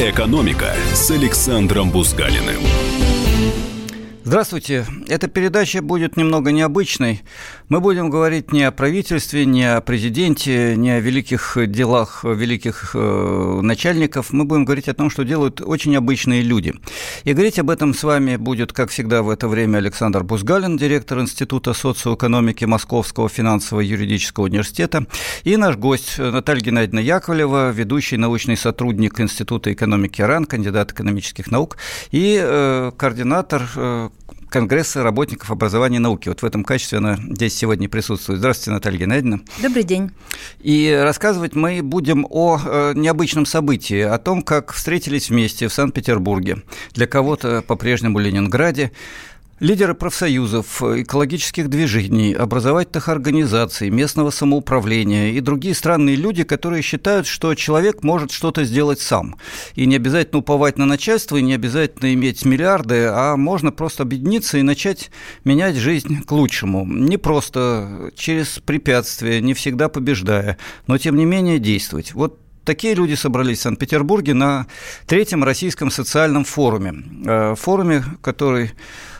«Экономика» с Александром Бузгалиным. Здравствуйте. Эта передача будет немного необычной. Мы будем говорить не о правительстве, не о президенте, не о великих делах великих э, начальников. Мы будем говорить о том, что делают очень обычные люди. И говорить об этом с вами будет, как всегда, в это время Александр Бузгалин, директор Института социоэкономики Московского финансово-юридического университета, и наш гость Наталья Геннадьевна Яковлева, ведущий научный сотрудник Института экономики РАН, кандидат экономических наук и э, координатор э, Конгресса работников образования и науки. Вот в этом качестве она здесь сегодня присутствует. Здравствуйте, Наталья Геннадьевна. Добрый день. И рассказывать мы будем о э, необычном событии, о том, как встретились вместе в Санкт-Петербурге, для кого-то по-прежнему Ленинграде, Лидеры профсоюзов, экологических движений, образовательных организаций, местного самоуправления и другие странные люди, которые считают, что человек может что-то сделать сам. И не обязательно уповать на начальство, и не обязательно иметь миллиарды, а можно просто объединиться и начать менять жизнь к лучшему. Не просто через препятствия, не всегда побеждая, но тем не менее действовать. Вот Такие люди собрались в Санкт-Петербурге на третьем российском социальном форуме. Э, форуме, который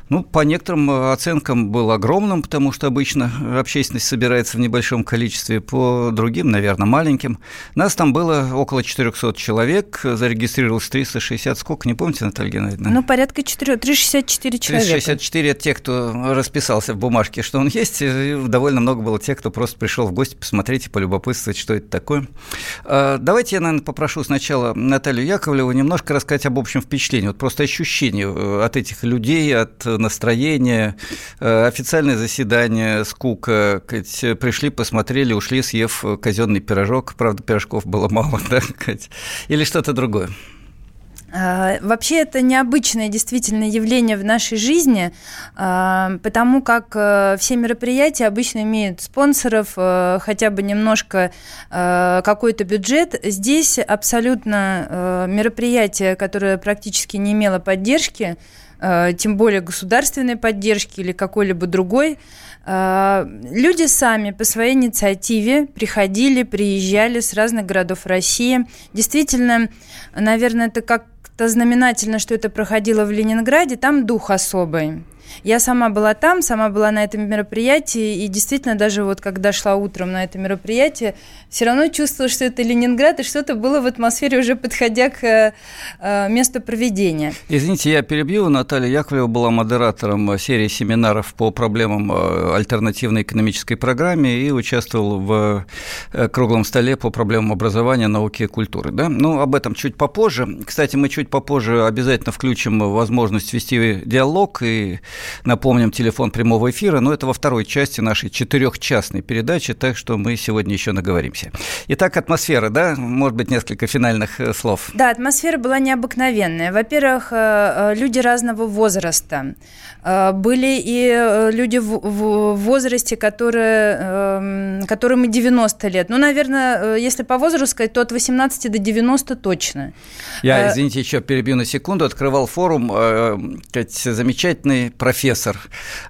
ну, по некоторым э, оценкам был огромным, потому что обычно общественность собирается в небольшом количестве, по другим, наверное, маленьким. Нас там было около 400 человек, зарегистрировалось 360, сколько, не помните, Наталья Геннадьевна? Ну, порядка 4, 364 человека. 364 – это те, кто расписался в бумажке, что он есть, и довольно много было тех, кто просто пришел в гости посмотреть и полюбопытствовать, что это такое. А, давайте я, наверное, попрошу сначала Наталью Яковлеву немножко рассказать об общем впечатлении, вот просто ощущение э, от этих людей, от настроение, э, официальное заседание, скука, пришли, посмотрели, ушли, съев казенный пирожок, правда, пирожков было мало, да, или что-то другое. А, вообще это необычное действительно явление в нашей жизни, а, потому как э, все мероприятия обычно имеют спонсоров, э, хотя бы немножко какой-то бюджет. Здесь абсолютно мероприятие, которое практически не имело поддержки, тем более государственной поддержки или какой-либо другой, э, люди сами по своей инициативе приходили, приезжали с разных городов России. Действительно, наверное, это как-то знаменательно, что это проходило в Ленинграде, там дух особый. Я сама была там, сама была на этом мероприятии, и действительно даже вот когда шла утром на это мероприятие, все равно чувствовала, что это Ленинград, и что-то было в атмосфере уже подходя к э, месту проведения. Извините, я перебью. Наталья Яковлева была модератором серии семинаров по проблемам э, альтернативной экономической программе и участвовал в э, круглом столе по проблемам образования, науки и культуры. Да? Ну, об этом чуть попозже. Кстати, мы чуть попозже обязательно включим возможность вести диалог и Напомним, телефон прямого эфира, но это во второй части нашей четырехчастной передачи, так что мы сегодня еще наговоримся. Итак, атмосфера, да? Может быть, несколько финальных э, слов. Да, атмосфера была необыкновенная. Во-первых, э, э, люди разного возраста. Были и люди в возрасте, которые, эм, которым и 90 лет. Ну, наверное, если по возрасту сказать, то от 18 до 90 точно. Я, извините, еще перебью на секунду. Открывал форум, замечательный профессор,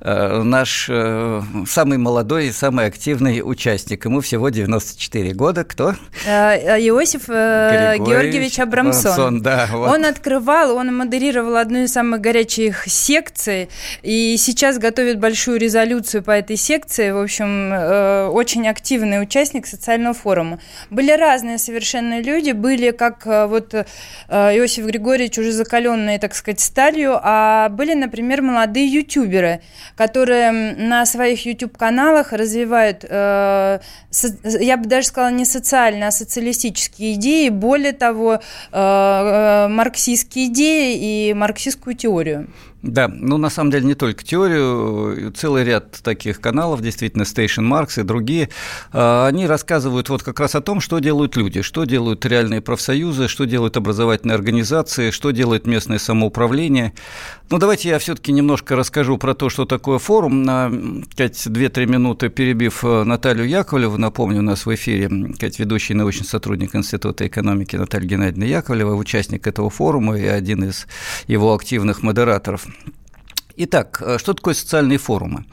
э, наш э, самый молодой и самый активный участник. Ему всего 94 года. Кто? Э, Иосиф Григорьевич, Георгиевич Абрамсон. Абрамсон да, вот. Он открывал, он модерировал одну из самых горячих секций, и сейчас готовит большую резолюцию по этой секции. В общем, очень активный участник социального форума. Были разные совершенно люди, были как вот Иосиф Григорьевич уже закаленные, так сказать, сталью, а были, например, молодые ютуберы, которые на своих YouTube-каналах развивают, э, я бы даже сказала, не социальные, а социалистические идеи, более того, э, э, марксистские идеи и марксистскую теорию. Да, ну на самом деле не только теорию, целый ряд таких каналов, действительно, Station Marks и другие, а, они рассказывают вот как раз о том, что делают люди, что делают реальные профсоюзы, что делают образовательные организации, что делает местное самоуправление. Ну давайте я все-таки немножко расскажу про то, что такое форум, на 2-3 минуты перебив э, Наталью Яковлеву, напомню, у нас в эфире Кать, ведущий научный сотрудник Института экономики Наталья Геннадьевна Яковлева, участник этого форума и один из его активных модераторов. Итак, э, что такое социальные форумы?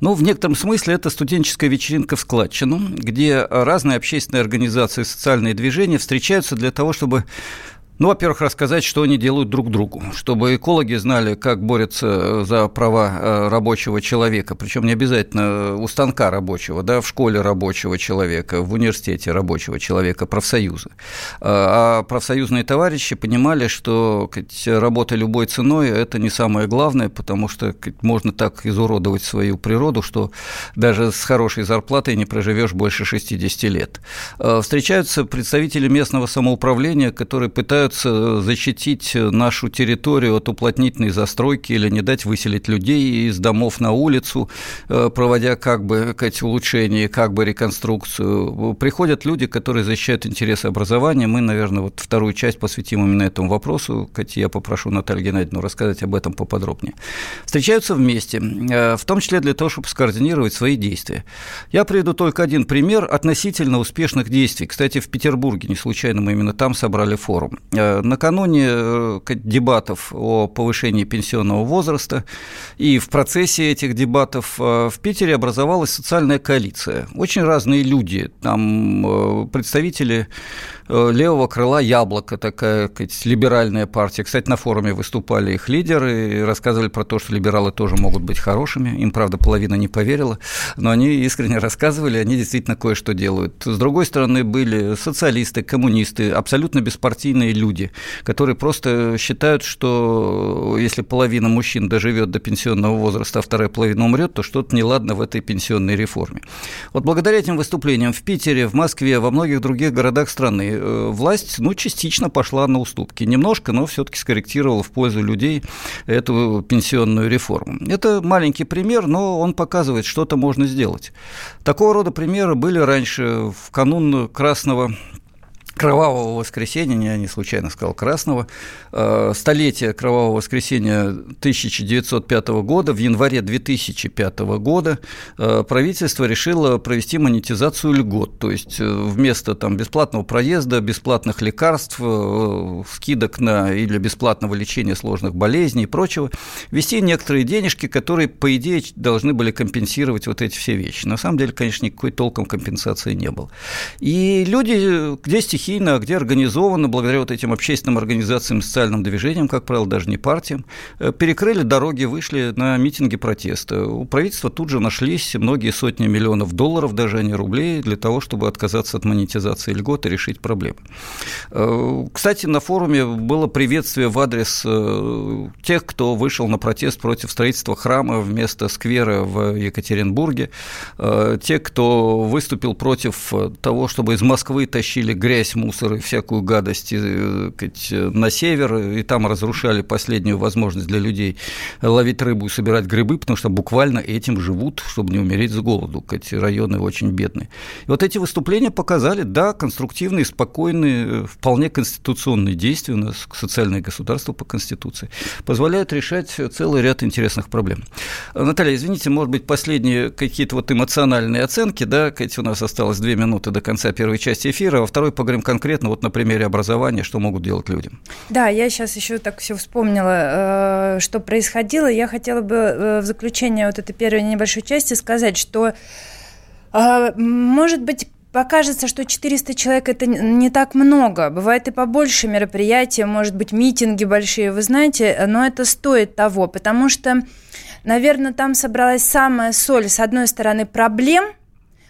Ну, в некотором смысле это студенческая вечеринка в складчину, где разные общественные организации, социальные движения встречаются для того, чтобы Ну, во-первых, рассказать, что они делают друг другу, чтобы экологи знали, как борются за права э, рабочего человека, причем не обязательно у станка рабочего, да, в школе рабочего человека, в университете рабочего человека, профсоюзы. А профсоюзные товарищи понимали, что работа любой ценой – это не самое главное, потому что можно так изуродовать свою природу, что даже с хорошей зарплатой не проживешь больше 60 лет. Э, встречаются представители местного самоуправления, которые пытаются пытаются защитить нашу территорию от уплотнительной застройки или не дать выселить людей из домов на улицу, э, проводя как бы эти улучшения, как бы реконструкцию. Приходят люди, которые защищают интересы образования. Мы, наверное, вот вторую часть посвятим именно этому вопросу. Катя, я попрошу Наталью Геннадьевну рассказать об этом поподробнее. Встречаются вместе, э, в том числе для того, чтобы скоординировать свои действия. Я приведу только один пример относительно успешных действий. Кстати, в Петербурге, не случайно мы именно там собрали форум. Э, накануне э, дебатов о повышении пенсионного возраста и в процессе этих дебатов э, в Питере образовалась социальная коалиция. Очень разные люди, там представители левого крыла «Яблоко», такая сказать, либеральная партия. Кстати, на форуме выступали их лидеры и рассказывали про то, что либералы тоже могут быть хорошими. Им, правда, половина не поверила, но они искренне рассказывали, они действительно кое-что делают. С другой стороны, были социалисты, коммунисты, абсолютно беспартийные люди, которые просто считают, что если половина мужчин доживет до пенсионного возраста, а вторая половина умрет, то что-то неладно в этой пенсионной реформе. Вот благодаря этим выступлениям в Питере, в Москве, во многих других городах страны Э, власть, ну, частично пошла на уступки. Немножко, но все-таки скорректировала в пользу людей эту пенсионную реформу. Это маленький пример, но он показывает, что-то можно сделать. Такого рода примеры были раньше в канун Красного Кровавого воскресенья, я не случайно сказал красного, э, столетие Кровавого воскресенья 1905 года, в январе 2005 года э, правительство решило провести монетизацию льгот, то есть э, вместо там, бесплатного проезда, бесплатных лекарств, скидок на или бесплатного лечения сложных болезней и прочего, ввести некоторые денежки, которые, по идее, должны были компенсировать вот эти все вещи. На самом деле, конечно, никакой толком компенсации не было. И люди, где стихи стихийно, а где организованно, благодаря вот этим общественным организациям, социальным движениям, как правило, даже не партиям, э, перекрыли дороги, вышли на митинги протеста. У правительства тут же нашлись многие сотни миллионов долларов, даже а не рублей, для того, чтобы отказаться от монетизации льгот и решить проблемы. Э, кстати, на форуме было приветствие в адрес э, тех, кто вышел на протест против строительства храма вместо сквера в Екатеринбурге, те, кто выступил против того, чтобы из Москвы тащили грязь весь мусор и всякую гадость э, на север, и там разрушали последнюю возможность для людей ловить рыбу и собирать грибы, потому что буквально этим живут, чтобы не умереть с голоду. Эти районы очень бедные. И вот эти выступления показали, да, конструктивные, спокойные, вполне конституционные действия у нас, социальное государство по Конституции, позволяют решать целый ряд интересных проблем. Наталья, извините, может быть, последние какие-то вот эмоциональные оценки, да, Катя, у нас осталось две минуты до конца первой части эфира, во второй поговорим конкретно вот на примере образования, что могут делать люди. Да, я сейчас еще так все вспомнила, э, что происходило. Я хотела бы э, в заключение вот этой первой небольшой части сказать, что э, может быть, покажется, что 400 человек это не так много. Бывает и побольше мероприятия, может быть, митинги большие, вы знаете, но это стоит того, потому что, наверное, там собралась самая соль, с одной стороны, проблем –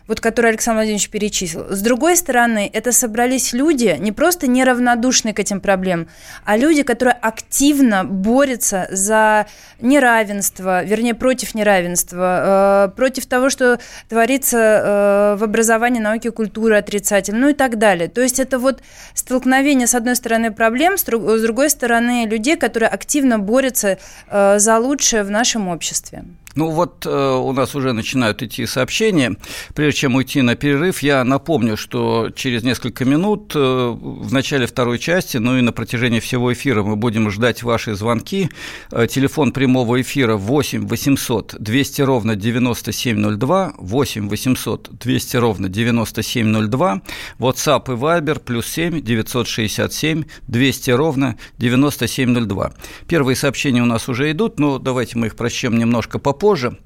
вот который Александр Владимирович перечислил. С другой стороны, это собрались люди, не просто неравнодушные к этим проблемам, а люди, которые активно борются за неравенство, вернее, против неравенства, э, против того, что творится э, в образовании, науке, культуре отрицательно, ну и так далее. То есть это вот столкновение, с одной стороны, проблем, с другой стороны, людей, которые активно борются э, за лучшее в нашем обществе. Ну вот э, у нас уже начинают идти сообщения. Прежде чем уйти на перерыв, я напомню, что через несколько минут э, в начале второй части, ну и на протяжении всего эфира мы будем ждать ваши звонки. Э, телефон прямого эфира 8 800 200 ровно 9702, 8 800 200 ровно 9702, WhatsApp и Viber плюс 7 967 200 ровно 9702. Первые сообщения у нас уже идут, но давайте мы их прочтем немножко попозже позже.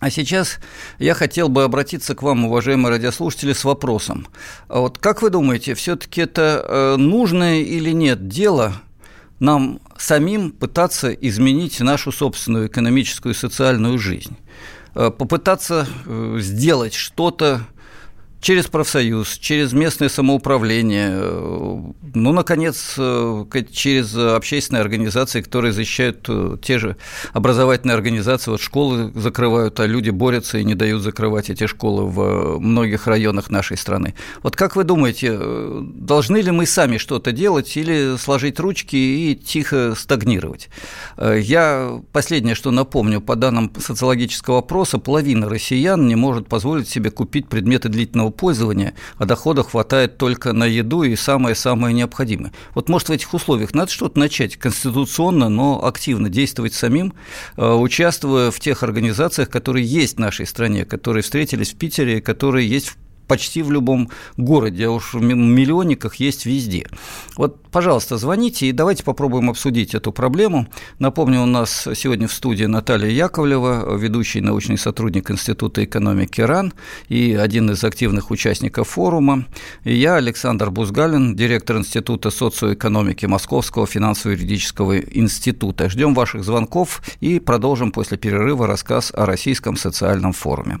А сейчас я хотел бы обратиться к вам, уважаемые радиослушатели, с вопросом. А вот как вы думаете, все-таки это э, нужное или нет дело нам самим пытаться изменить нашу собственную экономическую и социальную жизнь? Э, попытаться э, сделать что-то через профсоюз, через местное самоуправление, э, ну, наконец, э, через общественные организации, которые защищают э, те же образовательные организации. Вот школы закрывают, а люди борются и не дают закрывать эти школы в многих районах нашей страны. Вот как вы думаете, должны ли мы сами что-то делать или сложить ручки и тихо стагнировать? Я последнее, что напомню, по данным социологического опроса, половина россиян не может позволить себе купить предметы длительного пользования, а дохода хватает только на еду и самое-самое необходимое. Вот, может, в этих условиях надо что-то начать конституционно, но активно действовать самим, э, участвуя в тех организациях, которые есть в нашей стране, которые встретились в Питере, которые есть в почти в любом городе, а уж в миллионниках есть везде. Вот, пожалуйста, звоните и давайте попробуем обсудить эту проблему. Напомню, у нас сегодня в студии Наталья Яковлева, ведущий научный сотрудник Института экономики РАН и один из активных участников форума. И я, Александр Бузгалин, директор Института социоэкономики Московского финансово-юридического института. Ждем ваших звонков и продолжим после перерыва рассказ о Российском социальном форуме.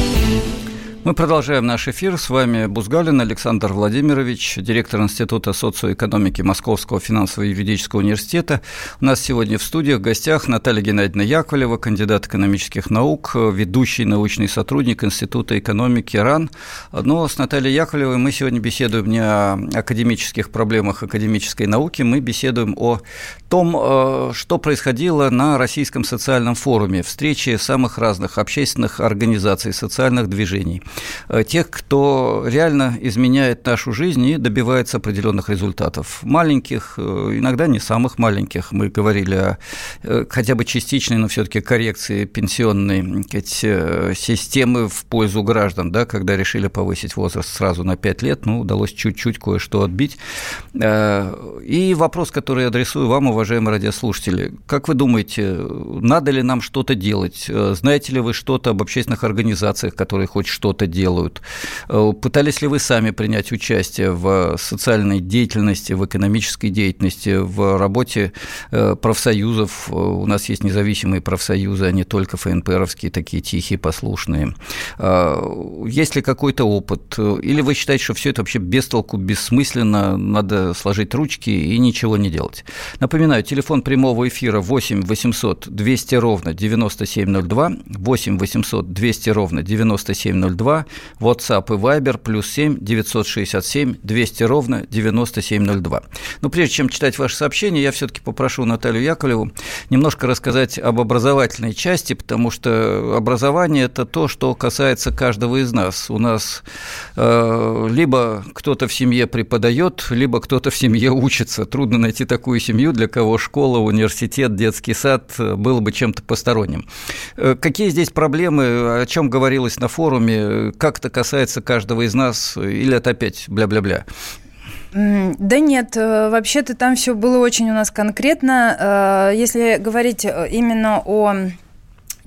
Мы продолжаем наш эфир. С вами Бузгалин Александр Владимирович, директор Института социоэкономики Московского финансово-юридического университета. У нас сегодня в студиях в гостях Наталья Геннадьевна Яковлева, кандидат экономических наук, ведущий научный сотрудник Института экономики РАН. Но с Натальей Яковлевой мы сегодня беседуем не о академических проблемах академической науки, мы беседуем о том, э, что происходило на Российском социальном форуме, встрече самых разных общественных организаций, социальных движений. Э, тех, кто реально изменяет нашу жизнь и добивается определенных результатов. Маленьких, э, иногда не самых маленьких. Мы говорили о э, хотя бы частичной, но все-таки коррекции пенсионной системы в пользу граждан, да, когда решили повысить возраст сразу на 5 лет, ну, удалось чуть-чуть кое-что отбить. И вопрос, который я адресую вам, уважаемые радиослушатели. Как вы думаете, надо ли нам что-то делать? Знаете ли вы что-то об общественных организациях, которые хоть что-то что-то делают. Э, пытались ли вы сами принять участие в социальной деятельности, в экономической деятельности, в работе э, профсоюзов? Э, у нас есть независимые профсоюзы, а не только ФНПРовские, такие тихие, послушные. Есть ли какой-то опыт? Или вы считаете, что все это вообще без толку, бессмысленно, надо сложить ручки и ничего не делать? Напоминаю, телефон прямого эфира 8 800 200 ровно 9702, 8 800 200 ровно 9702, 2, WhatsApp и Viber, плюс 7 967 200 ровно 9702. Но прежде чем читать ваши сообщения, я все-таки попрошу Наталью Яковлеву немножко рассказать об образовательной части, потому что образование – это то, что касается каждого из нас. У нас э, либо кто-то в семье преподает, либо кто-то в семье учится. Трудно найти такую семью, для кого школа, университет, детский сад было бы чем-то посторонним. Э, какие здесь проблемы, о чем говорилось на форуме, как это касается каждого из нас, или это опять бля-бля-бля? Да нет, э, вообще-то там все было очень у нас конкретно. Э, если говорить э, именно о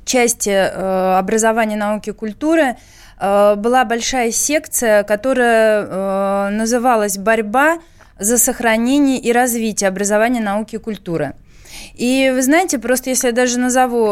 части образования, науки и культуры, была большая секция, которая называлась «Борьба за сохранение и развитие образования, науки и культуры». И вы знаете, просто если я даже назову,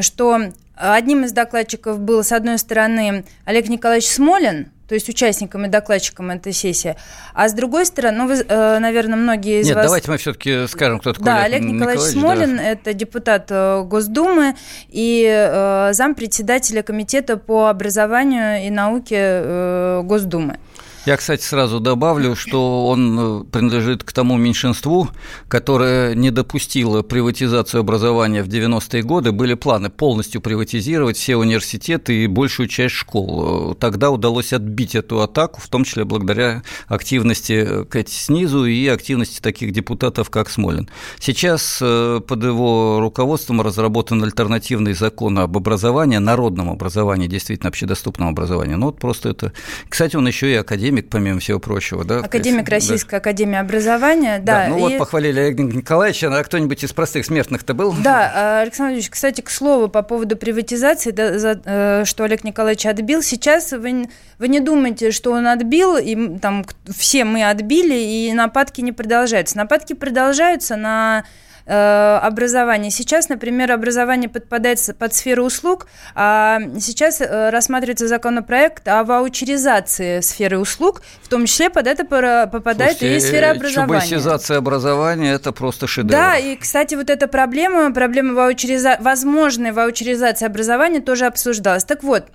что Одним из докладчиков был, с одной стороны, Олег Николаевич Смолин, то есть участником и докладчиком этой сессии. А с другой стороны, ну, вы, э, наверное, многие из Нет, вас... давайте мы все-таки скажем, кто такой Да, Олег, Николаевич, Николаевич Смолин, да. это депутат э, Госдумы и э, зампредседателя Комитета по образованию и науке Госдумы. Я, кстати, сразу добавлю, что он э, принадлежит к тому меньшинству, которое не допустило приватизацию образования в 90-е годы. Были планы полностью приватизировать все университеты и большую часть школ. Тогда удалось отбить эту атаку, в том числе благодаря активности Кэти снизу и активности таких депутатов, как Смолин. Сейчас э, под его руководством разработан альтернативный закон об образовании, народном образовании, действительно общедоступном образовании. Ну вот просто это... Кстати, он еще и академик, помимо всего прочего. Да? Академик Российской да. академии образования, да. да ну и... вот похвалили Олега Николаевича, а кто-нибудь из простых смертных-то был? Да, а, Александр Ильич, кстати, к слову, по поводу приватизации, да, за, э, что Олег Николаевич отбил, сейчас вы, вы не думаете, что он отбил, и там все мы отбили, и нападки не продолжаются. Нападки продолжаются на Э, образования. Сейчас, например, образование подпадает под сферу услуг, а сейчас э, рассматривается законопроект о ваучеризации сферы услуг, в том числе под это попадает Слушайте, и сфера образования. Чубайсизация образования – это просто шедевр. Да, и, кстати, вот эта проблема, проблема ваучериза... возможной ваучеризации образования тоже обсуждалась. Так вот,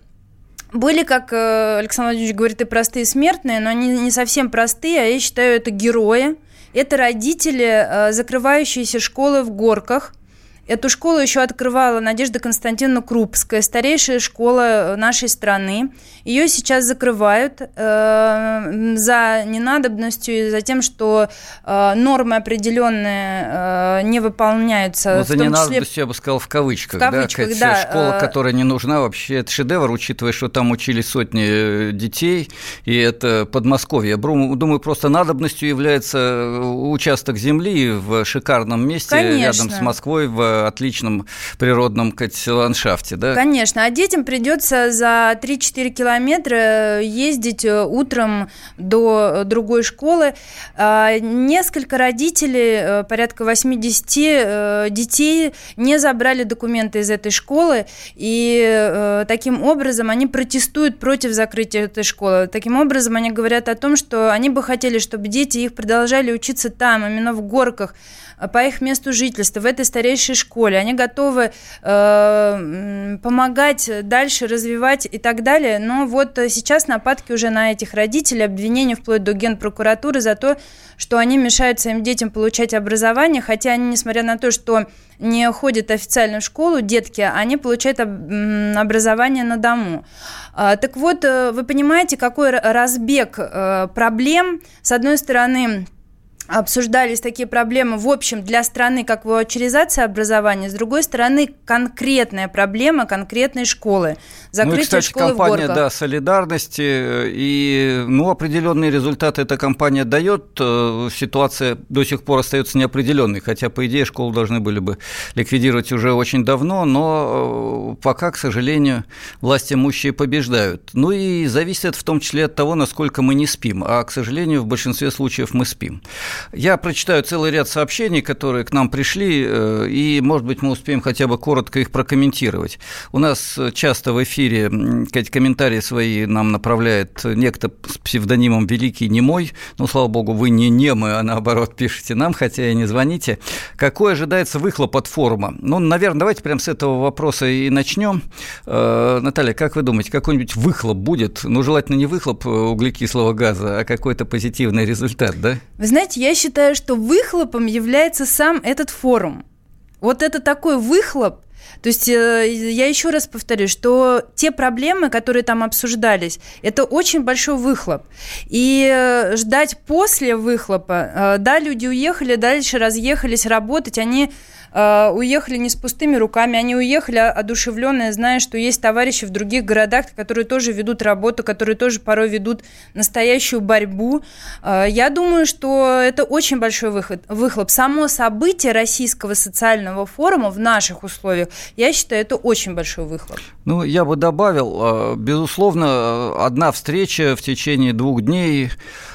были, как э, Александр Владимирович говорит, и простые смертные, но они не совсем простые, а я считаю, это герои, это родители, э, закрывающиеся школы в горках. Эту школу еще открывала Надежда Константиновна Крупская, старейшая школа нашей страны. Ее сейчас закрывают э, за ненадобностью и за тем, что э, нормы определенные э, не выполняются. Ну, за ненадобностью числе... я бы сказал в кавычках. В кавычках, да. да школа, э... которая не нужна, вообще это шедевр, учитывая, что там учились сотни э, детей, и это Подмосковье. Я думаю, просто надобностью является э, участок земли в шикарном месте Конечно. рядом с Москвой в отличном природном ландшафте. Да? Конечно, а детям придется за 3-4 километра километра ездить э, утром до другой школы. А, несколько родителей, э, порядка 80 э, детей, не забрали документы из этой школы, и таким образом они протестуют против закрытия этой школы. Таким образом они говорят о том, что они бы хотели, чтобы дети их продолжали учиться там, именно в горках, по их месту жительства, в этой старейшей школе. Они готовы э, помогать дальше развивать и так далее. Но вот сейчас нападки уже на этих родителей, обвинения вплоть до генпрокуратуры за то, что они мешают своим детям получать образование, хотя они, несмотря на то, что не ходят официально в школу, детки, они получают образование на дому. А, так вот, э, вы понимаете, какой разбег э, проблем. С одной стороны, обсуждались такие проблемы, в общем, для страны, как ваучеризация образования, с другой стороны, конкретная проблема конкретной школы. Закрытие ну и, кстати, школы компания, в да, солидарности, и, ну, определенные результаты эта компания дает, э, ситуация до сих пор остается неопределенной, хотя, по идее, школу должны были бы ликвидировать уже очень давно, но э, пока, к сожалению, власти имущие побеждают. Ну и зависит это в том числе от того, насколько мы не спим, а, к сожалению, в большинстве случаев мы спим. Я прочитаю целый ряд сообщений, которые к нам пришли, э, и, может быть, мы успеем хотя бы коротко их прокомментировать. У нас часто в эфире комментарии свои нам направляет некто с псевдонимом «Великий немой». Ну, слава богу, вы не немы, а наоборот пишете нам, хотя и не звоните. Какой ожидается выхлоп от форума? Ну, наверное, давайте прямо с этого вопроса и начнем. Э, Наталья, как вы думаете, какой-нибудь выхлоп будет? Ну, желательно не выхлоп углекислого газа, а какой-то позитивный результат, да? Вы знаете, я считаю, что выхлопом является сам этот форум. Вот это такой выхлоп, то есть э, я еще раз повторю, что те проблемы, которые там обсуждались, это очень большой выхлоп. И э, ждать после выхлопа, э, да, люди уехали, дальше разъехались работать, они э, уехали не с пустыми руками, они уехали одушевленные, зная, что есть товарищи в других городах, которые тоже ведут работу, которые тоже порой ведут настоящую борьбу. Э, я думаю, что это очень большой выход, выхлоп. Само событие Российского социального форума в наших условиях, я считаю, это очень большой выхлоп. Ну, я бы добавил, э, безусловно, одна встреча в течение двух дней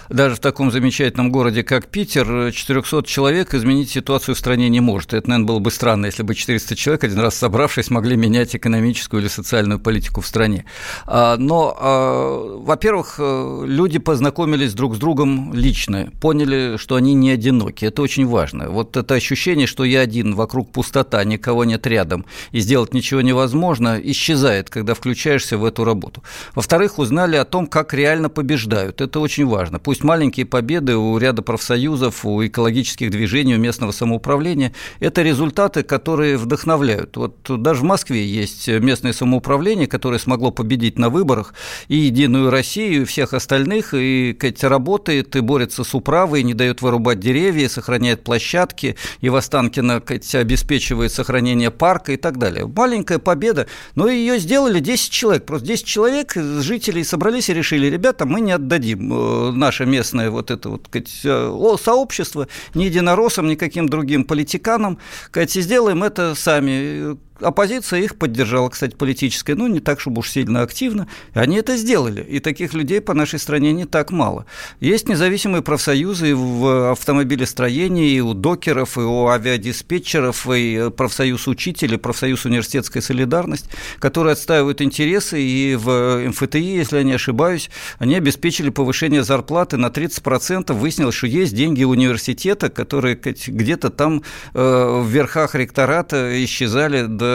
даже в таком замечательном городе, как Питер, 400 человек изменить ситуацию в стране не может. Это, наверное, было бы странно, если бы 400 человек, один раз собравшись, могли менять экономическую или социальную политику в стране. А, но, а, во-первых, э, люди познакомились друг с другом лично, поняли, что они не одиноки. Это очень важно. Вот это ощущение, что я один, вокруг пустота, никого нет рядом, и сделать ничего невозможно, исчезает, когда включаешься в эту работу. Во-вторых, узнали о том, как реально побеждают. Это очень важно. Пусть маленькие победы у ряда профсоюзов, у экологических движений, у местного самоуправления – это результаты, которые вдохновляют. Вот даже в Москве есть местное самоуправление, которое смогло победить на выборах и «Единую Россию», и всех остальных, и сказать, работает, и борется с управой, и не дает вырубать деревья, сохраняет площадки, и в Останкино сказать, обеспечивает сохранение парка и так далее. Маленькая победа, но ее сделали 10 человек. Просто 10 человек, жителей собрались и решили, ребята, мы не отдадим э, наше местное вот это вот сказать, э, сообщество ни единороссам, ни каким другим политиканам. Сказать, сделаем это сами оппозиция их поддержала, кстати, политическая, но не так, чтобы уж сильно активно. Они это сделали, и таких людей по нашей стране не так мало. Есть независимые профсоюзы в автомобилестроении, и у докеров, и у авиадиспетчеров, и профсоюз учителей, профсоюз университетская солидарность, которые отстаивают интересы, и в МФТИ, если я не ошибаюсь, они обеспечили повышение зарплаты на 30%. Выяснилось, что есть деньги университета, которые где-то там э, в верхах ректората исчезали до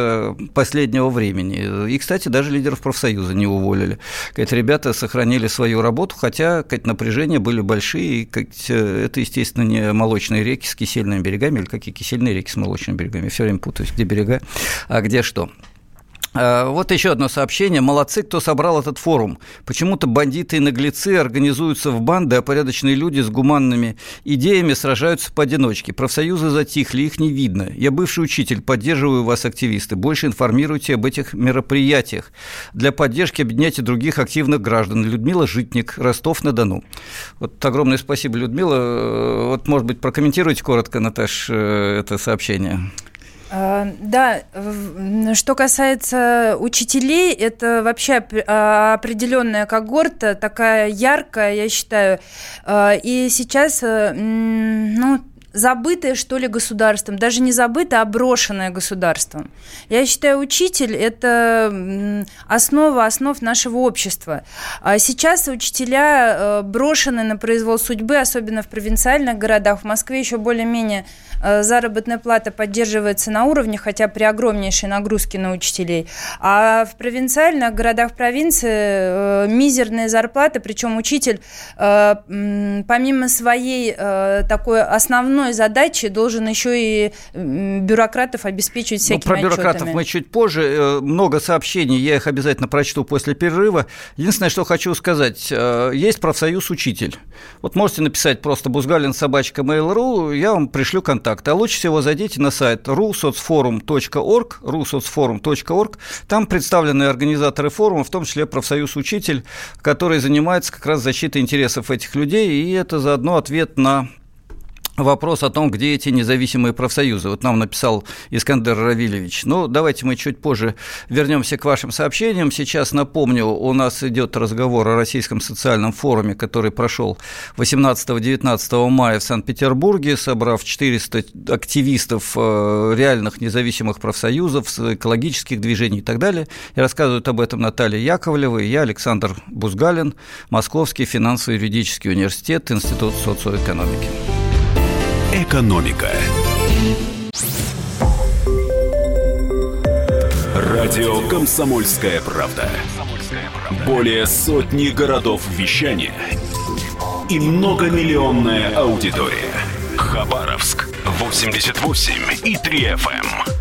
последнего времени. И, кстати, даже лидеров профсоюза не уволили. Говорит, ребята сохранили свою работу, хотя говорит, напряжения были большие, и говорит, это, естественно, не молочные реки с кисельными берегами, или какие кисельные реки с молочными берегами. Все время путаюсь, где берега, а где что. Э, вот еще одно сообщение. Молодцы, кто собрал этот форум. Почему-то бандиты и наглецы организуются в банды, а порядочные люди с гуманными идеями сражаются поодиночке. Профсоюзы затихли, их не видно. Я бывший учитель, поддерживаю вас, активисты. Больше информируйте об этих мероприятиях. Для поддержки объединяйте других активных граждан. Людмила Житник, Ростов-на-Дону. Вот огромное спасибо, Людмила. Э, вот, может быть, прокомментируйте коротко, Наташ, э, это сообщение. А, да, что касается учителей, это вообще а, определенная когорта, такая яркая, я считаю. А, и сейчас, э, ну, забытое, что ли, государством, даже не забытое, а брошенное государством. Я считаю, учитель – это основа основ нашего общества. А сейчас учителя э, брошены на произвол судьбы, особенно в провинциальных городах. В Москве еще более-менее э, заработная плата поддерживается на уровне, хотя при огромнейшей нагрузке на учителей. А в провинциальных городах провинции э, мизерные зарплаты, причем учитель помимо своей такой основной основной задачей должен еще и бюрократов обеспечивать всякими ну, Про бюрократов отчетами. мы чуть позже. Э, много сообщений, я их обязательно прочту после перерыва. Единственное, что хочу сказать. Э, есть профсоюз «Учитель». Вот можете написать просто «Бузгалин собачка mail.ru», я вам пришлю контакт. А лучше всего зайдите на сайт rusocforum.org, rusocforum.org. Там представлены организаторы форума, в том числе профсоюз «Учитель», который занимается как раз защитой интересов этих людей, и это заодно ответ на вопрос о том, где эти независимые профсоюзы. Вот нам написал Искандер Равильевич. Ну, давайте мы чуть позже вернемся к вашим сообщениям. Сейчас напомню, у нас идет разговор о Российском социальном форуме, который прошел 18-19 мая в Санкт-Петербурге, собрав 400 активистов э, реальных независимых профсоюзов, экологических движений и так далее. И рассказывают об этом Наталья Яковлева и я, Александр Бузгалин, Московский финансово-юридический университет, Институт социоэкономики. Экономика. Радио Комсомольская правда". Более сотни городов вещания и многомиллионная аудитория. Хабаровск 88 и 3 FM.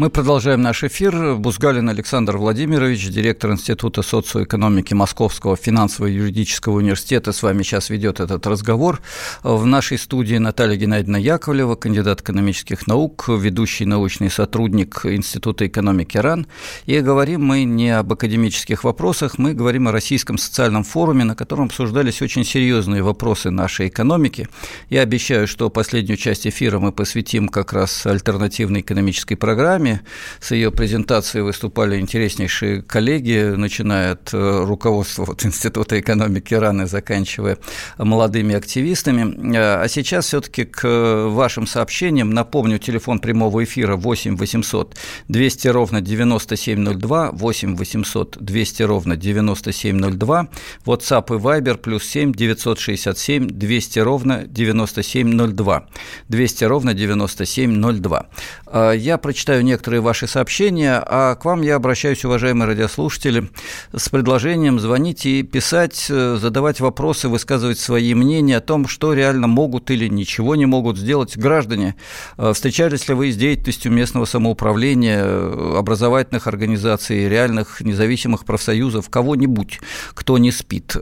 Мы продолжаем наш эфир. Бузгалин Александр Владимирович, директор Института социоэкономики Московского финансово-юридического университета, с вами сейчас ведет этот разговор. В нашей студии Наталья Геннадьевна Яковлева, кандидат экономических наук, ведущий научный сотрудник Института экономики РАН. И говорим мы не об академических вопросах, мы говорим о Российском социальном форуме, на котором обсуждались очень серьезные вопросы нашей экономики. Я обещаю, что последнюю часть эфира мы посвятим как раз альтернативной экономической программе, программе. С ее презентацией выступали интереснейшие коллеги, начиная от э, руководства вот, Института экономики Ирана, заканчивая молодыми активистами. А сейчас все-таки к вашим сообщениям напомню телефон прямого эфира 8 800 200 ровно 9702, 8 800 200 ровно 9702, WhatsApp и Viber плюс 7 967 200 ровно 9702, 200 ровно 9702. А я прочитаю некоторые некоторые ваши сообщения, а к вам я обращаюсь, уважаемые радиослушатели, с предложением звонить и писать, э, задавать вопросы, высказывать свои мнения о том, что реально могут или ничего не могут сделать граждане. Э, встречались ли вы с деятельностью местного самоуправления, э, образовательных организаций, реальных независимых профсоюзов, кого-нибудь, кто не спит?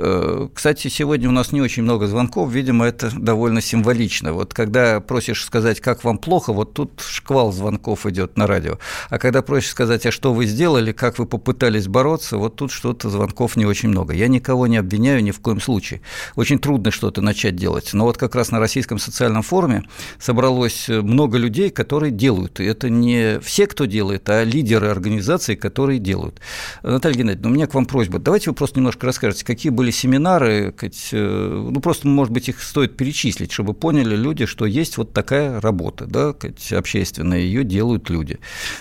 Кстати, сегодня у нас не очень много звонков, видимо, это довольно символично. Вот когда просишь сказать, как вам плохо, вот тут шквал звонков идет на радио радио. А когда проще сказать, а что вы сделали, как вы попытались бороться, вот тут что-то звонков не очень много. Я никого не обвиняю ни в коем случае. Очень трудно что-то начать делать. Но вот как раз на Российском социальном форуме собралось много людей, которые делают. И это не все, кто делает, а лидеры организаций, которые делают. Наталья Геннадьевна, у меня к вам просьба. Давайте вы просто немножко расскажете, какие были семинары, э, ну, просто, может быть, их стоит перечислить, чтобы поняли люди, что есть вот такая работа, да, общественная, ее делают люди.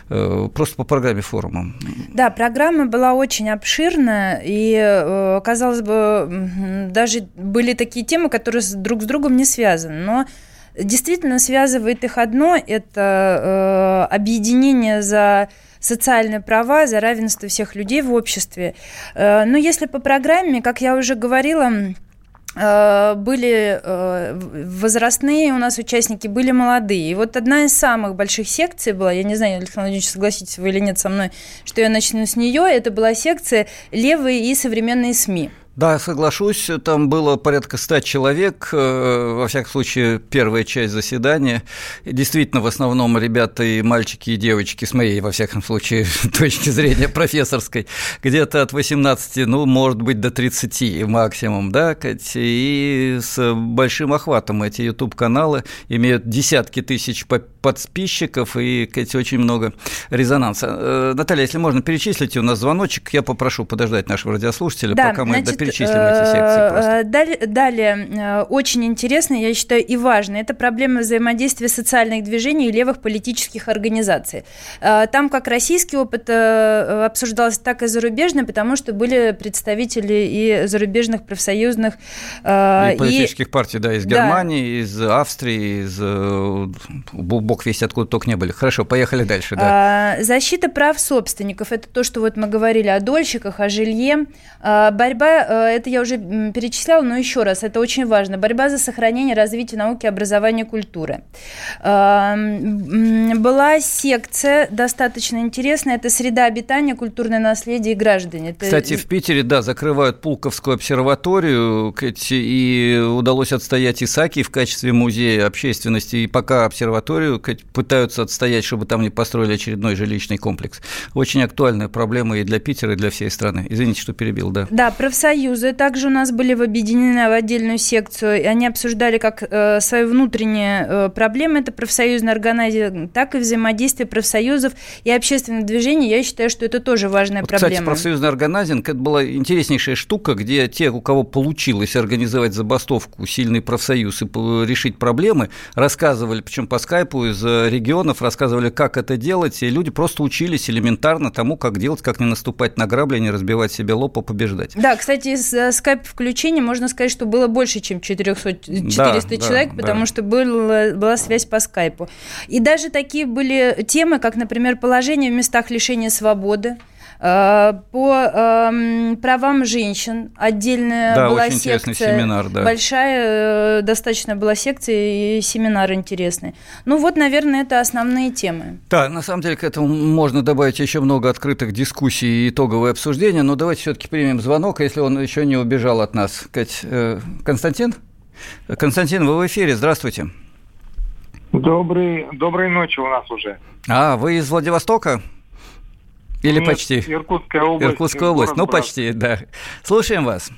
Э, просто по программе форума. Да, программа была очень обширная, и, э, казалось бы, даже были такие темы, которые друг с другом не связаны, но действительно связывает их одно – это э, объединение за социальные права, за равенство всех людей в обществе. Но если по программе, как я уже говорила, были э, возрастные у нас участники, были молодые. И вот одна из самых больших секций была, я не знаю, Александр Владимирович, согласитесь вы или нет со мной, что я начну с нее, это была секция «Левые и современные СМИ». Да, соглашусь, там было порядка ста человек, э, во всяком случае, первая часть заседания. Действительно, в основном ребята и мальчики, и девочки, с моей, во всяком случае, точки зрения профессорской, где-то от 18, ну, может быть, до 30 максимум, да, и с большим охватом эти YouTube-каналы имеют десятки тысяч подписчиков и, Кстати, очень много резонанса. Э, Наталья, если можно, перечислите у нас звоночек, я попрошу подождать нашего радиослушателя, да, пока мы значит, перечислим эти секции просто. Э, далее, далее, э, очень интересно, я считаю, и важно, это проблема взаимодействия социальных движений и левых политических организаций. Э, там как российский опыт обсуждался, так и зарубежный, потому что были представители и зарубежных профсоюзных... И политических партий, да, из Германии, да. из Австрии, из... Бог весь откуда только не были. Хорошо, поехали дальше, да. Защита прав собственников, это то, что вот мы говорили о дольщиках, о жилье. Борьба это я уже перечисляла, но еще раз, это очень важно. Борьба за сохранение, развитие науки, образования, культуры. Эм, была секция достаточно интересная, это среда обитания, культурное наследие и граждане. Это... Кстати, в Питере, да, закрывают Пулковскую обсерваторию, и удалось отстоять Исаки в качестве музея общественности, и пока обсерваторию пытаются отстоять, чтобы там не построили очередной жилищный комплекс. Очень актуальная проблема и для Питера, и для всей страны. Извините, что перебил, да. Да, профсоюз профсоюзы также у нас были объединены в отдельную секцию, и они обсуждали как э, свои внутренние э, проблемы, это профсоюзная организация, так и взаимодействие профсоюзов и общественных движений. Я считаю, что это тоже важная вот, проблема. Кстати, профсоюзный органайзинг – это была интереснейшая штука, где те, у кого получилось организовать забастовку, сильный профсоюз и решить проблемы, рассказывали, причем по скайпу из регионов, рассказывали, как это делать, и люди просто учились элементарно тому, как делать, как не наступать на грабли, не разбивать себе лоб, а побеждать. Да, кстати, из э, скайп-включения можно сказать, что было больше, чем 400, 400 да, человек, да, потому да. что была, была связь по скайпу. И даже такие были темы, как, например, положение в местах лишения свободы, по э, правам женщин отдельная да, была очень секция. семинар, да. Большая э, достаточно была секция и семинар интересный. Ну вот, наверное, это основные темы. Да, на самом деле к этому можно добавить еще много открытых дискуссий и итоговое обсуждение, но давайте все-таки примем звонок, если он еще не убежал от нас. Кать, э, Константин? Константин, вы в эфире, здравствуйте. Добрый, доброй ночи у нас уже. А, вы из Владивостока? Или Нет, почти? Иркутская область. Иркутская область, ну почти, да. Слушаем вас.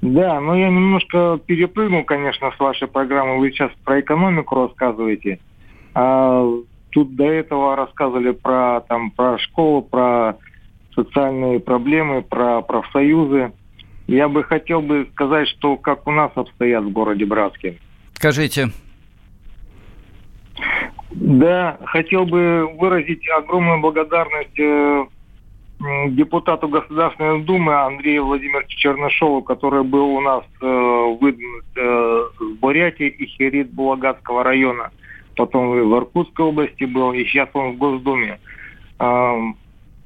Да, ну я немножко перепрыгнул, конечно, с вашей программы. Вы сейчас про экономику рассказываете. А тут до этого рассказывали про там про школу, про социальные проблемы, про профсоюзы. Я бы хотел бы сказать, что как у нас обстоят в городе Братске. Скажите. Да, хотел бы выразить огромную благодарность э, депутату Государственной Думы Андрею Владимировичу Чернышову, который был у нас э, выдвинут э, с Бурятии и Херит Булагатского района. Потом в Иркутской области был, и сейчас он в Госдуме. Э,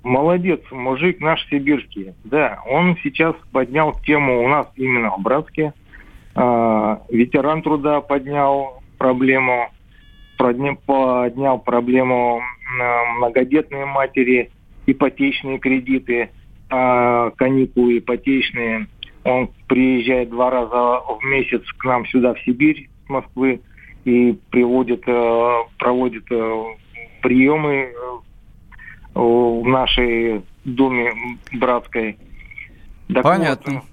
молодец, мужик наш сибирский. Да, он сейчас поднял тему у нас именно в Братске. Э, ветеран труда поднял проблему поднял проблему многодетные матери, ипотечные кредиты, а, каникулы ипотечные. Он приезжает два раза в месяц к нам сюда, в Сибирь, с Москвы, и приводит, э, проводит э, приемы э, в нашей доме братской. Так Понятно. Вот,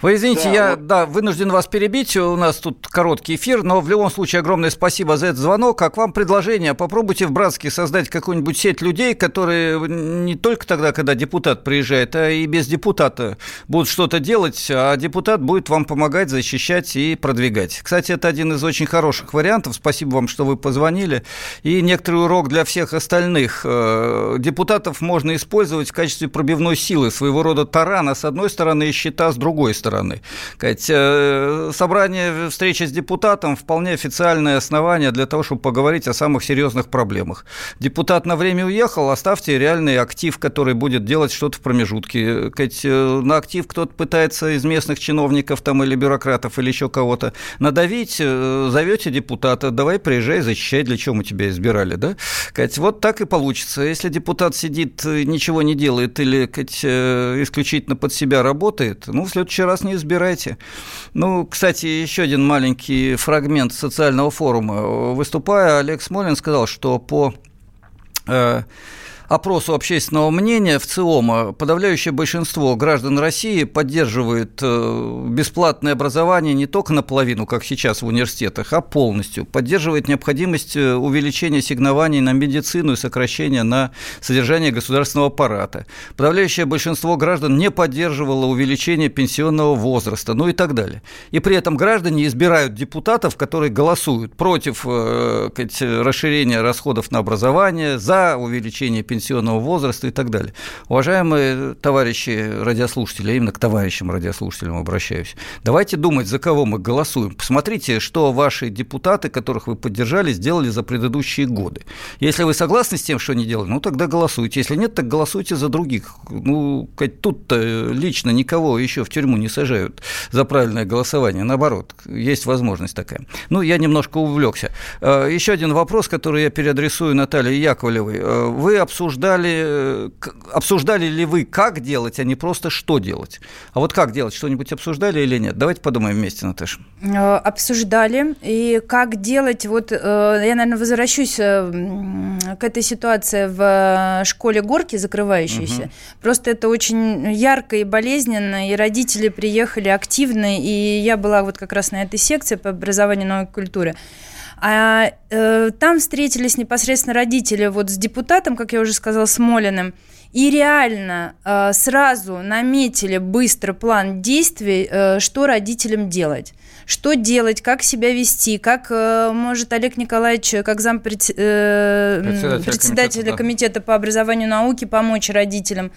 вы извините, да, я вот... да, вынужден вас перебить. У нас тут короткий эфир, но в любом случае огромное спасибо за этот звонок. А к вам предложение. Попробуйте в Братске создать какую-нибудь сеть людей, которые не только тогда, когда депутат приезжает, а и без депутата будут что-то делать, а депутат будет вам помогать, защищать и продвигать. Кстати, это один из очень хороших вариантов. Спасибо вам, что вы позвонили. И некоторый урок для всех остальных. Э, депутатов можно использовать в качестве пробивной силы, своего рода тарана с одной стороны и щита с другой стороны стороны. Э, собрание, встреча с депутатом вполне официальное основание для того, чтобы поговорить о самых серьезных проблемах. Депутат на время уехал, оставьте реальный актив, который будет делать что-то в промежутке. Э, на актив кто-то пытается из местных чиновников там, или бюрократов, или еще кого-то надавить, э, зовете депутата, давай приезжай, защищай, для чего мы тебя избирали, да? Вот так и получится. Если депутат сидит, ничего не делает или исключительно под себя работает, ну, в следующий раз не избирайте. Ну, кстати, еще один маленький фрагмент социального форума. Выступая, Олег Смолин сказал, что по э, опросу общественного мнения в ЦИОМа подавляющее большинство граждан России поддерживает э, бесплатное образование не только наполовину, как сейчас в университетах, а полностью. Поддерживает необходимость э, увеличения сигнований на медицину и сокращения на содержание государственного аппарата. Подавляющее большинство граждан не поддерживало увеличение пенсионного возраста, ну и так далее. И при этом граждане избирают депутатов, которые голосуют против э, расширения расходов на образование, за увеличение пенсионного пенсионного возраста и так далее. Уважаемые товарищи радиослушатели, именно к товарищам радиослушателям обращаюсь, давайте думать, за кого мы голосуем. Посмотрите, что ваши депутаты, которых вы поддержали, сделали за предыдущие годы. Если вы согласны с тем, что они делали, ну тогда голосуйте. Если нет, так голосуйте за других. Ну, тут-то лично никого еще в тюрьму не сажают за правильное голосование. Наоборот, есть возможность такая. Ну, я немножко увлекся. А, еще один вопрос, который я переадресую Наталье Яковлевой. А, вы обсуждали обсуждали, э, обсуждали ли вы, как делать, а не просто что делать. А вот как делать, что-нибудь обсуждали или нет? Давайте подумаем вместе, Наташа. Э, обсуждали. И как делать, вот э, я, наверное, возвращусь к этой ситуации в школе горки закрывающейся. Угу. Просто это очень ярко и болезненно, и родители приехали активно, и я была вот как раз на этой секции по образованию новой культуре. А э, там встретились непосредственно родители вот с депутатом, как я уже сказала, Смолиным, и реально э, сразу наметили быстро план действий, э, что родителям делать. Что делать, как себя вести, как э, может Олег Николаевич, как зампредседателя э, председателя комитета, комитета по образованию и науке помочь родителям.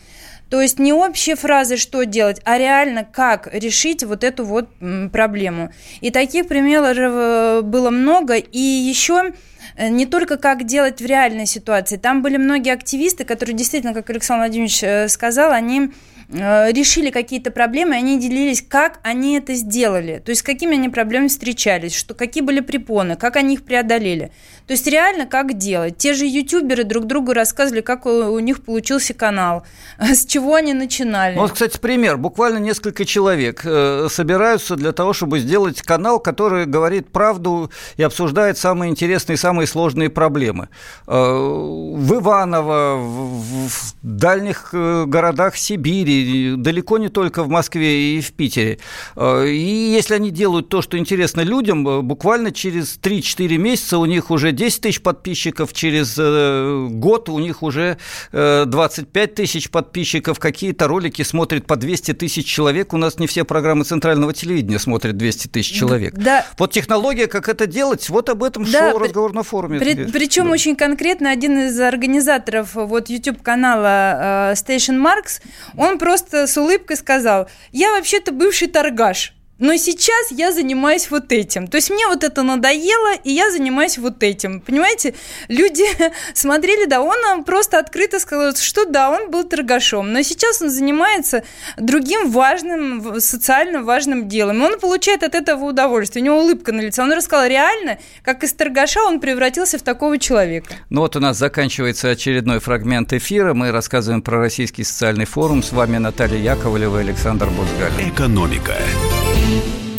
То есть не общие фразы, что делать, а реально как решить вот эту вот проблему. И таких примеров э, было много. И еще э, не только как делать в реальной ситуации. Там были многие активисты, которые действительно, как Александр Владимирович э, сказал, они решили какие-то проблемы, они делились, как они это сделали, то есть с какими они проблемами встречались, что, какие были препоны, как они их преодолели. То есть реально как делать. Те же ютуберы друг другу рассказывали, как у, них получился канал, с чего они начинали. Ну, вот, кстати, пример. Буквально несколько человек э, собираются для того, чтобы сделать канал, который говорит правду и обсуждает самые интересные, самые сложные проблемы. Э, в Иваново, в дальних городах Сибири, далеко не только в Москве и в Питере. Э, и если они делают то, что интересно людям, э, буквально через 3-4 месяца у них уже 10 тысяч подписчиков, через э, год у них уже 25 тысяч подписчиков, какие-то ролики смотрят по 200 тысяч человек. У нас не все программы центрального телевидения смотрят 200 тысяч человек. Да. Вот технология, как это делать, вот об этом да, шел при, разговор на форуме. При, причем да. очень конкретно один из организаторов вот YouTube-канала Station Marks, он просто просто с улыбкой сказал, я вообще-то бывший торгаш. Но сейчас я занимаюсь вот этим. То есть мне вот это надоело, и я занимаюсь вот этим. Понимаете, люди смотрели, да, он просто открыто сказал, что да, он был торгашом. Но сейчас он занимается другим важным, социально важным делом. И он получает от этого удовольствие. У него улыбка на лице. Он рассказал реально, как из торгаша он превратился в такого человека. Ну вот у нас заканчивается очередной фрагмент эфира. Мы рассказываем про Российский социальный форум. С вами Наталья Яковлева и Александр Бузгалин. Экономика.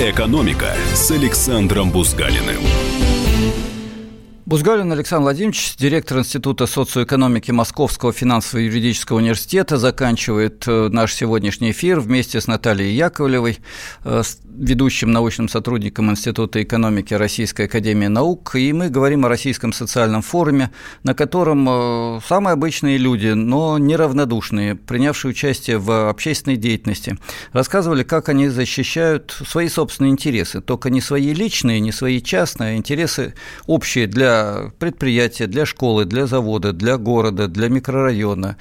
«Экономика» с Александром Бузгалиным. Бузгалин Александр Владимирович, директор Института социоэкономики Московского финансово-юридического университета, заканчивает э, наш сегодняшний эфир вместе с Натальей Яковлевой, э, ведущим научным сотрудником Института экономики Российской Академии Наук. И мы говорим о Российском социальном форуме, на котором э, самые обычные люди, но неравнодушные, принявшие участие в общественной деятельности, рассказывали, как они защищают свои собственные интересы. Только не свои личные, не свои частные, а интересы общие для предприятия, для школы, для завода, для города, для микрорайона,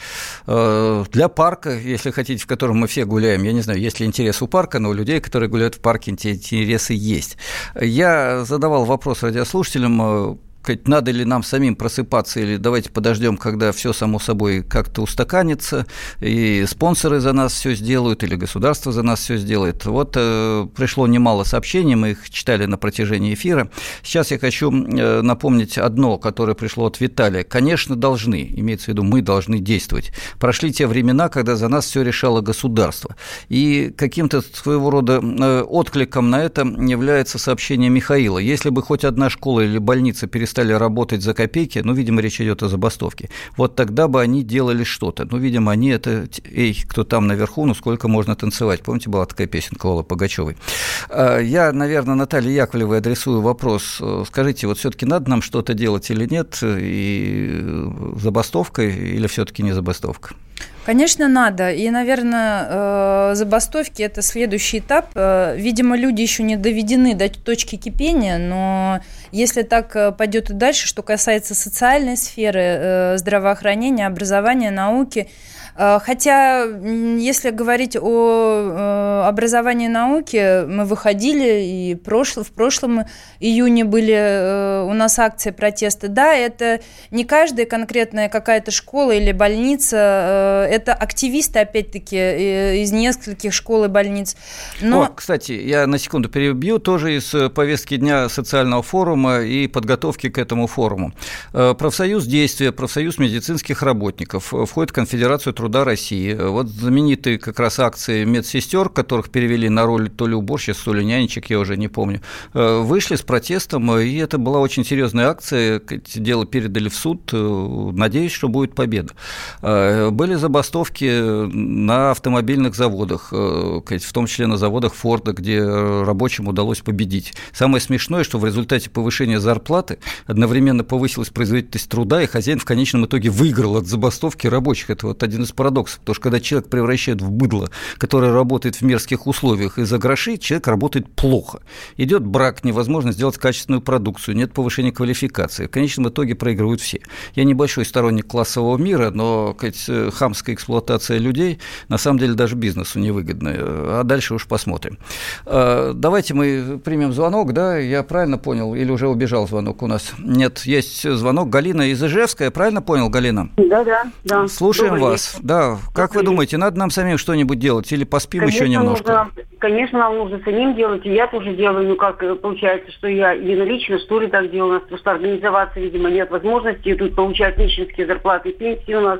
э, для парка, если хотите, в котором мы все гуляем. Я не знаю, есть ли интерес у парка, но у людей, которые гуляют в парке, эти интересы есть. Я задавал вопрос радиослушателям, надо ли нам самим просыпаться или давайте подождем, когда все само собой как-то устаканится, и спонсоры за нас все сделают, или государство за нас все сделает. Вот э, пришло немало сообщений, мы их читали на протяжении эфира. Сейчас я хочу э, напомнить одно, которое пришло от Виталия. Конечно, должны, имеется в виду, мы должны действовать. Прошли те времена, когда за нас все решало государство. И каким-то своего рода э, откликом на это является сообщение Михаила. Если бы хоть одна школа или больница перестала перестали работать за копейки, ну, видимо, речь идет о забастовке, вот тогда бы они делали что-то. Ну, видимо, они это, эй, кто там наверху, ну, сколько можно танцевать. Помните, была такая песенка Лолы Пугачевой. А, я, наверное, Наталье Яковлевой адресую вопрос. Скажите, вот все-таки надо нам что-то делать или нет? И забастовка или все-таки не забастовка? Конечно, надо. И, наверное, э, забастовки – это следующий этап. Э, видимо, люди еще не доведены до точки кипения, но если так э, пойдет и дальше, что касается социальной сферы, здравоохранения, образования, науки – хотя, если говорить о э, образовании и науке, мы выходили, и в прошлом июне были э, у нас акции протеста. Да, это не каждая конкретная какая-то школа или больница, это активисты, опять-таки, из нескольких школ и больниц. Но... О, кстати, я на секунду перебью, тоже из повестки дня социального форума и подготовки к этому форуму. Профсоюз действия, профсоюз медицинских работников входит в конфедерацию труда России. Вот знаменитые как раз акции медсестер, которых перевели на роль то ли уборщиц, то ли нянечек, я уже не помню, э, вышли с протестом, и это была очень серьезная акция. Дело передали в суд. Надеюсь, что будет победа. Были забастовки на автомобильных заводах, в том числе на заводах Форда, где рабочим удалось победить. Самое смешное, что в результате повышения зарплаты одновременно повысилась производительность труда, и хозяин в конечном итоге выиграл от забастовки рабочих. Это вот один из парадоксов. Потому что когда человек превращает в быдло, которое работает в мерзких условиях и за гроши, человек работает плохо. Идет брак, невозможно сделать качественную продукцию, нет повышения квалификации. В конечном итоге проигрывают все. Я небольшой сторонник классового мира, но сказать, хамская эксплуатация людей на самом деле даже бизнесу невыгодна. А дальше уж посмотрим. А, давайте мы примем звонок, да, я правильно понял, или уже убежал звонок у нас? Нет, есть звонок. Галина из Ижевска, я правильно понял, Галина? Да, да, да. Слушаем Добрый вас. Да, как вы думаете, надо нам самим что-нибудь делать или поспим конечно, еще немножко? Нужно, конечно, нам нужно самим делать, и я тоже делаю, ну как э, получается, что я единолично, что ли, так делаю, у нас просто организоваться, видимо, нет возможности, и тут получать нищенские зарплаты и пенсии у нас.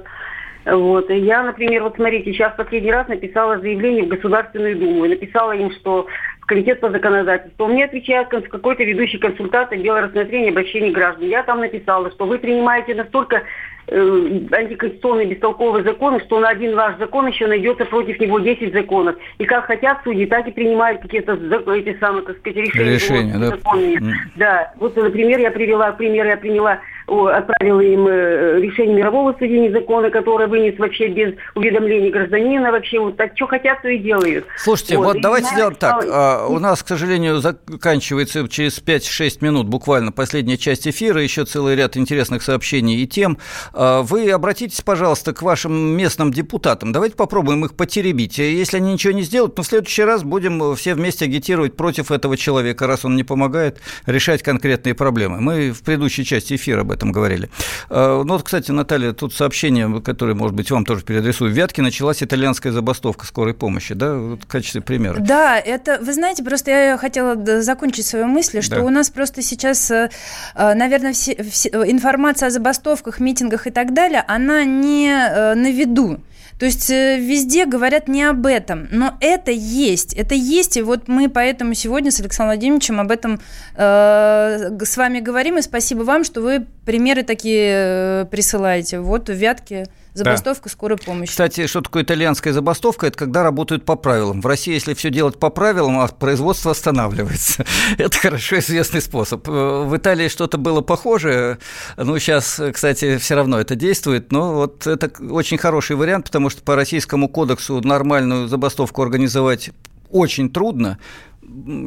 Вот. И я, например, вот смотрите, сейчас последний раз написала заявление в Государственную Думу и написала им, что комитет по законодательству. Мне отвечает какой-то ведущий консультант отдела рассмотрения обращений граждан. Я там написала, что вы принимаете настолько э, антиконституционные бестолковые законы, что на один ваш закон еще найдется против него 10 законов. И как хотят судьи, так и принимают какие-то эти самые, так сказать, решения. Решения, да? Mm. Да. Вот, например, я привела, пример я приняла отправила им э, решение мирового судебного закона, которое вынес вообще без уведомления гражданина, вообще вот так, что хотят, то и делают. Слушайте, вот, вот давайте сделаем так. А, у нас, к сожалению, заканчивается через 5-6 минут буквально последняя часть эфира, еще целый ряд интересных сообщений и тем. А, вы обратитесь, пожалуйста, к вашим местным депутатам. Давайте попробуем их потеребить. Если они ничего не сделают, то в следующий раз будем все вместе агитировать против этого человека, раз он не помогает решать конкретные проблемы. Мы в предыдущей части эфира об этом этом говорили. А, ну вот, кстати, Наталья, тут сообщение, которое, может быть, вам тоже переадресую. В Вятке началась итальянская забастовка скорой помощи, да, вот в качестве примера. Да, это, вы знаете, просто я хотела закончить свою мысль, что да. у нас просто сейчас, э, э, наверное, все, все, информация о забастовках, митингах и так далее, она не э, на виду. То есть э, везде говорят не об этом, но это есть, это есть, и вот мы поэтому сегодня с Александром Владимировичем об этом э, с вами говорим, и спасибо вам, что вы примеры такие э, присылаете. Вот в Вятке Забастовка да. скорой помощи. Кстати, что такое итальянская забастовка? Это когда работают по правилам. В России, если все делать по правилам, а производство останавливается. Это хорошо известный способ. Э, в Италии что-то было похожее. Ну, сейчас, кстати, все равно это действует. Но вот это очень хороший вариант, потому что по российскому кодексу нормальную забастовку организовать очень трудно.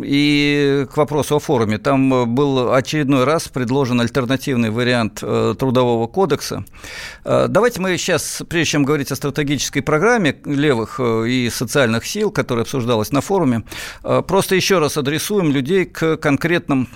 И к вопросу о форуме. Там был очередной раз предложен альтернативный вариант э, трудового кодекса. Э, давайте мы сейчас, прежде чем говорить о стратегической программе левых э, и социальных сил, которая обсуждалась на форуме, просто еще раз адресуем людей к конкретным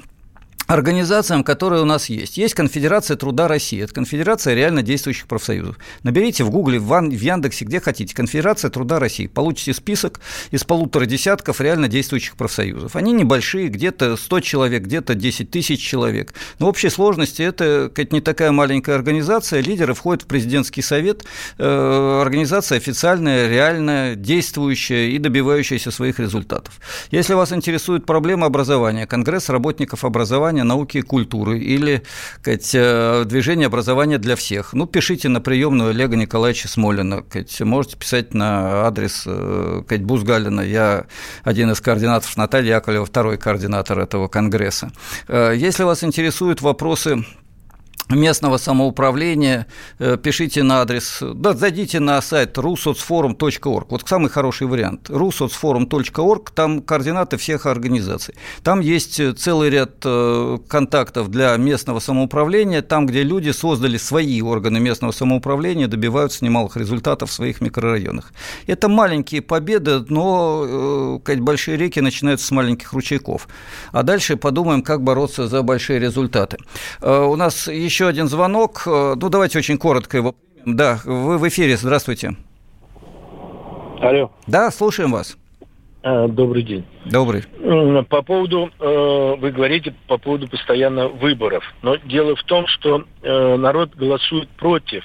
организациям, которые у нас есть. Есть Конфедерация труда России. Это конфедерация реально действующих профсоюзов. Наберите в Гугле, в Яндексе, где хотите. Конфедерация труда России. Получите список из полутора десятков реально действующих профсоюзов. Они небольшие, где-то 100 человек, где-то 10 тысяч человек. Но в общей сложности это не такая маленькая организация. Лидеры входят в президентский совет. Э, организация официальная, реальная, действующая и добивающаяся своих результатов. Если вас интересует проблема образования, Конгресс работников образования образования, науки и культуры или сказать, э, движение образования для всех. Ну, пишите на приемную Олега Николаевича Смолина. Сказать, можете писать на адрес э, сказать, Бузгалина. Я один из координаторов Наталья Яковлева, второй координатор этого конгресса. Э, если вас интересуют вопросы местного самоуправления, э, пишите на адрес, да, зайдите на сайт rusoцforum.org. Вот самый хороший вариант. rusoцforum.org, там координаты всех организаций. Там есть целый ряд э, контактов для местного самоуправления, там, где люди создали свои органы местного самоуправления, добиваются немалых результатов в своих микрорайонах. Это маленькие победы, но э, большие реки начинаются с маленьких ручейков. А дальше подумаем, как бороться за большие результаты. У нас еще еще один звонок. Э, ну, давайте очень коротко его. Да, вы в эфире. Здравствуйте. Алло. Да, слушаем вас. А, добрый день. Добрый. По поводу, э, вы говорите по поводу постоянно выборов. Но дело в том, что э, народ голосует против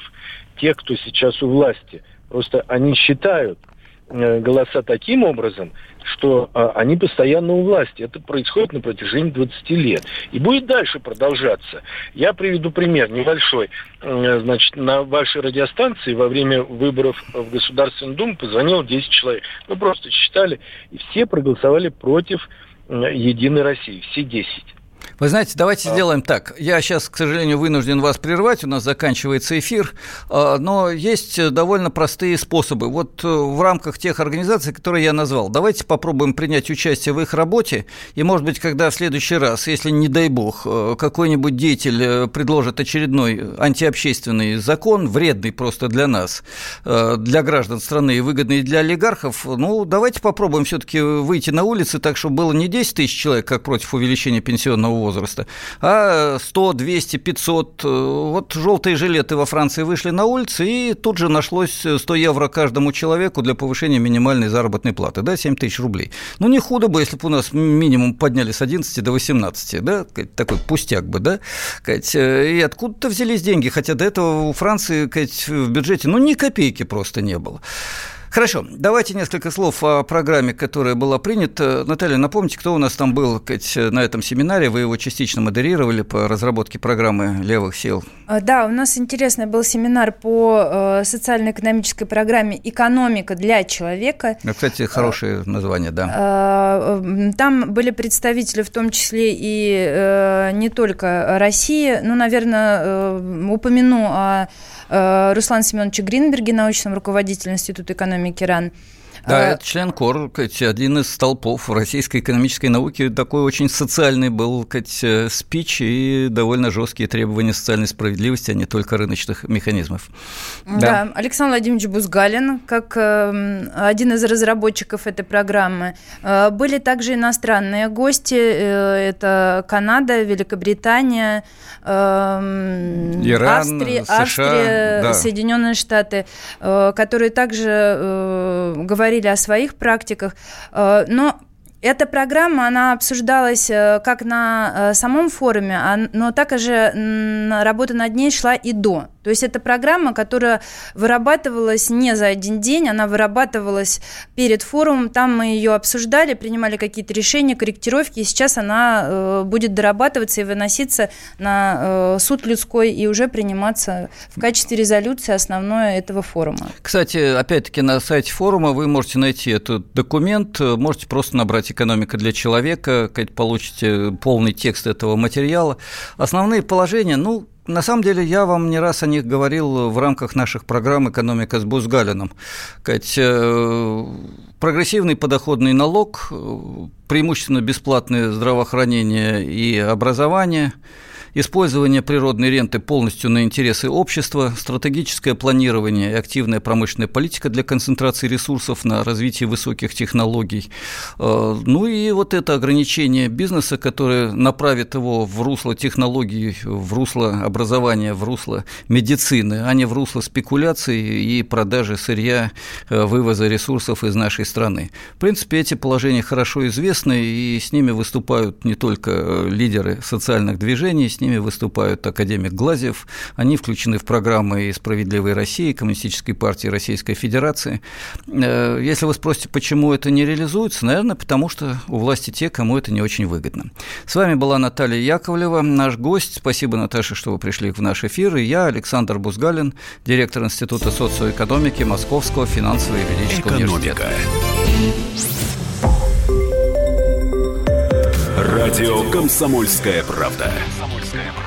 тех, кто сейчас у власти. Просто они считают голоса таким образом, что а, они постоянно у власти. Это происходит на протяжении 20 лет. И будет дальше продолжаться. Я приведу пример небольшой. Э, значит, на вашей радиостанции во время выборов в Государственную Думу позвонило 10 человек. Мы просто считали, и все проголосовали против э, Единой России. Все 10. Вы знаете, давайте а... сделаем так. Я сейчас, к сожалению, вынужден вас прервать, у нас заканчивается эфир, а, но есть довольно простые способы. Вот э, в рамках тех организаций, которые я назвал, давайте попробуем принять участие в их работе, и, может быть, когда в следующий раз, если, не дай бог, э, какой-нибудь деятель э, предложит очередной антиобщественный закон, вредный просто для нас, для граждан страны и выгодный для олигархов, ну, давайте попробуем все-таки выйти на улицы так, чтобы было не 10 тысяч человек, как против увеличения пенсионного возраста, а 100, 200, 500. Вот желтые жилеты во Франции вышли на улицы, и тут же нашлось 100 евро каждому человеку для повышения минимальной заработной платы, да, 7 тысяч рублей. Ну, не худо бы, если бы у нас минимум подняли с 11 до 18, да, такой пустяк бы, да, и откуда-то взялись деньги, хотя до этого у Франции в бюджете, ну, ни копейки просто не было. Хорошо, давайте несколько слов о программе, которая была принята. Наталья, напомните, кто у нас там был на этом семинаре? Вы его частично модерировали по разработке программы левых сил. А, да, у нас интересный был семинар по э, социально-экономической программе «Экономика для человека». Ну, кстати, хорошее название, да. А, там были представители, в том числе и э, не только России. Ну, наверное, э, упомяну о Э, Руслан Семенович Гринберге, научном руководителе Института экономики РАН. Да, а... это член КОР, один из столпов российской экономической науки. Такой очень социальный был э, спич и довольно жесткие требования социальной справедливости, а не только рыночных механизмов. Да, да. Александр Владимирович Бузгалин, как э, один из разработчиков этой программы. Э, были также иностранные гости. Э, это Канада, Великобритания, э, Иран, Австрия, США, Австрия да. Соединенные Штаты, которые также э, говорили о своих практиках, э, но эта программа, она обсуждалась э, как на э, самом форуме, а, но также работа над ней шла и до. То есть это программа, которая вырабатывалась не за один день, она вырабатывалась перед форумом, там мы ее обсуждали, принимали какие-то решения, корректировки, и сейчас она э, будет дорабатываться и выноситься на суд людской и уже приниматься в качестве резолюции основное этого форума. Кстати, опять-таки на сайте форума вы можете найти этот документ, можете просто набрать «Экономика для человека», получите полный текст этого материала. Основные положения, ну, на самом деле, я вам не раз о них говорил в рамках наших программ «Экономика с Бузгалином». Э, прогрессивный подоходный налог, э, преимущественно бесплатное здравоохранение и образование – использование природной ренты полностью на интересы общества, стратегическое планирование и активная промышленная политика для концентрации ресурсов на развитие высоких технологий. Э, ну и вот это ограничение бизнеса, которое направит его в русло технологий, в русло образования, в русло медицины, а не в русло спекуляций и продажи сырья, э, вывоза ресурсов из нашей страны. В принципе, эти положения хорошо известны, и с ними выступают не только э, лидеры социальных движений, с ними выступают академик Глазев. Они включены в программы и «Справедливой России», Коммунистической партии Российской Федерации. Э, если вы спросите, почему это не реализуется, наверное, потому что у власти те, кому это не очень выгодно. С вами была Наталья Яковлева, наш гость. Спасибо, Наташа, что вы пришли в наш эфир. И я, Александр Бузгалин, директор Института социоэкономики Московского финансово-юридического университета. Радио «Комсомольская правда».